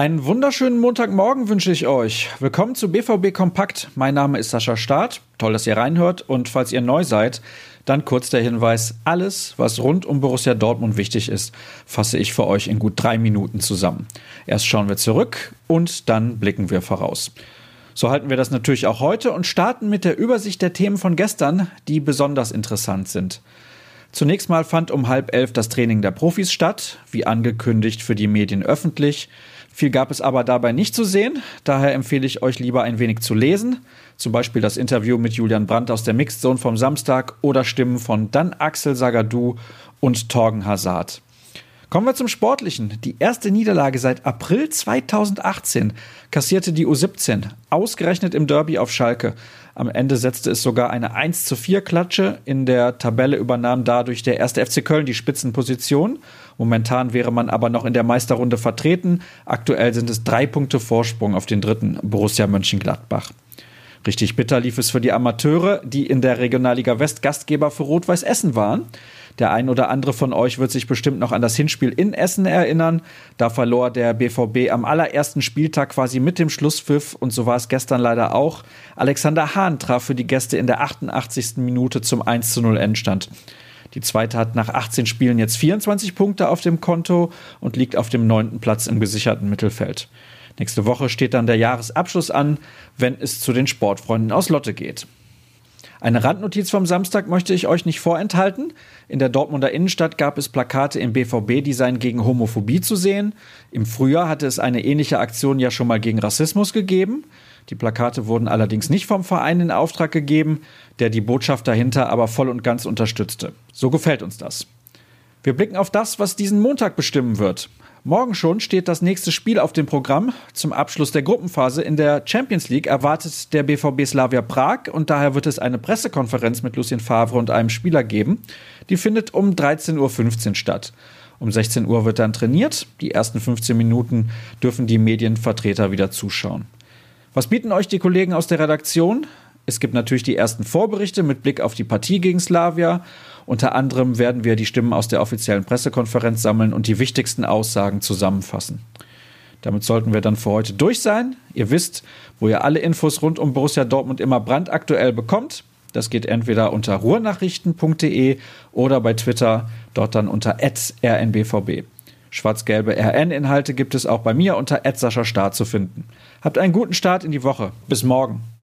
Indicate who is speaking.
Speaker 1: Einen wunderschönen Montagmorgen wünsche ich euch. Willkommen zu BVB Kompakt. Mein Name ist Sascha Staat. Toll, dass ihr reinhört. Und falls ihr neu seid, dann kurz der Hinweis: Alles, was rund um Borussia Dortmund wichtig ist, fasse ich für euch in gut drei Minuten zusammen. Erst schauen wir zurück und dann blicken wir voraus. So halten wir das natürlich auch heute und starten mit der Übersicht der Themen von gestern, die besonders interessant sind. Zunächst mal fand um halb elf das Training der Profis statt, wie angekündigt für die Medien öffentlich. Viel gab es aber dabei nicht zu sehen, daher empfehle ich euch lieber ein wenig zu lesen, zum Beispiel das Interview mit Julian Brandt aus der Mixed Zone vom Samstag oder Stimmen von dann Axel Sagadou und Torgen Hazard. Kommen wir zum Sportlichen. Die erste Niederlage seit April 2018 kassierte die U17, ausgerechnet im Derby auf Schalke. Am Ende setzte es sogar eine 1 zu 4 Klatsche. In der Tabelle übernahm dadurch der erste FC Köln die Spitzenposition. Momentan wäre man aber noch in der Meisterrunde vertreten. Aktuell sind es drei Punkte Vorsprung auf den dritten Borussia Mönchengladbach. Richtig bitter lief es für die Amateure, die in der Regionalliga West Gastgeber für Rot-Weiß Essen waren. Der ein oder andere von euch wird sich bestimmt noch an das Hinspiel in Essen erinnern. Da verlor der BVB am allerersten Spieltag quasi mit dem Schlusspfiff und so war es gestern leider auch. Alexander Hahn traf für die Gäste in der 88. Minute zum 1 zu 0 Endstand. Die zweite hat nach 18 Spielen jetzt 24 Punkte auf dem Konto und liegt auf dem neunten Platz im gesicherten Mittelfeld. Nächste Woche steht dann der Jahresabschluss an, wenn es zu den Sportfreunden aus Lotte geht. Eine Randnotiz vom Samstag möchte ich euch nicht vorenthalten. In der Dortmunder Innenstadt gab es Plakate im BVB-Design gegen Homophobie zu sehen. Im Frühjahr hatte es eine ähnliche Aktion ja schon mal gegen Rassismus gegeben. Die Plakate wurden allerdings nicht vom Verein in Auftrag gegeben, der die Botschaft dahinter aber voll und ganz unterstützte. So gefällt uns das. Wir blicken auf das, was diesen Montag bestimmen wird. Morgen schon steht das nächste Spiel auf dem Programm. Zum Abschluss der Gruppenphase in der Champions League erwartet der BVB Slavia Prag und daher wird es eine Pressekonferenz mit Lucien Favre und einem Spieler geben. Die findet um 13.15 Uhr statt. Um 16 Uhr wird dann trainiert. Die ersten 15 Minuten dürfen die Medienvertreter wieder zuschauen. Was bieten euch die Kollegen aus der Redaktion? Es gibt natürlich die ersten Vorberichte mit Blick auf die Partie gegen Slavia unter anderem werden wir die Stimmen aus der offiziellen Pressekonferenz sammeln und die wichtigsten Aussagen zusammenfassen. Damit sollten wir dann für heute durch sein. Ihr wisst, wo ihr alle Infos rund um Borussia Dortmund immer brandaktuell bekommt. Das geht entweder unter ruhrnachrichten.de oder bei Twitter, dort dann unter rnbvb. Schwarz-gelbe RN-Inhalte gibt es auch bei mir unter Start zu finden. Habt einen guten Start in die Woche. Bis morgen.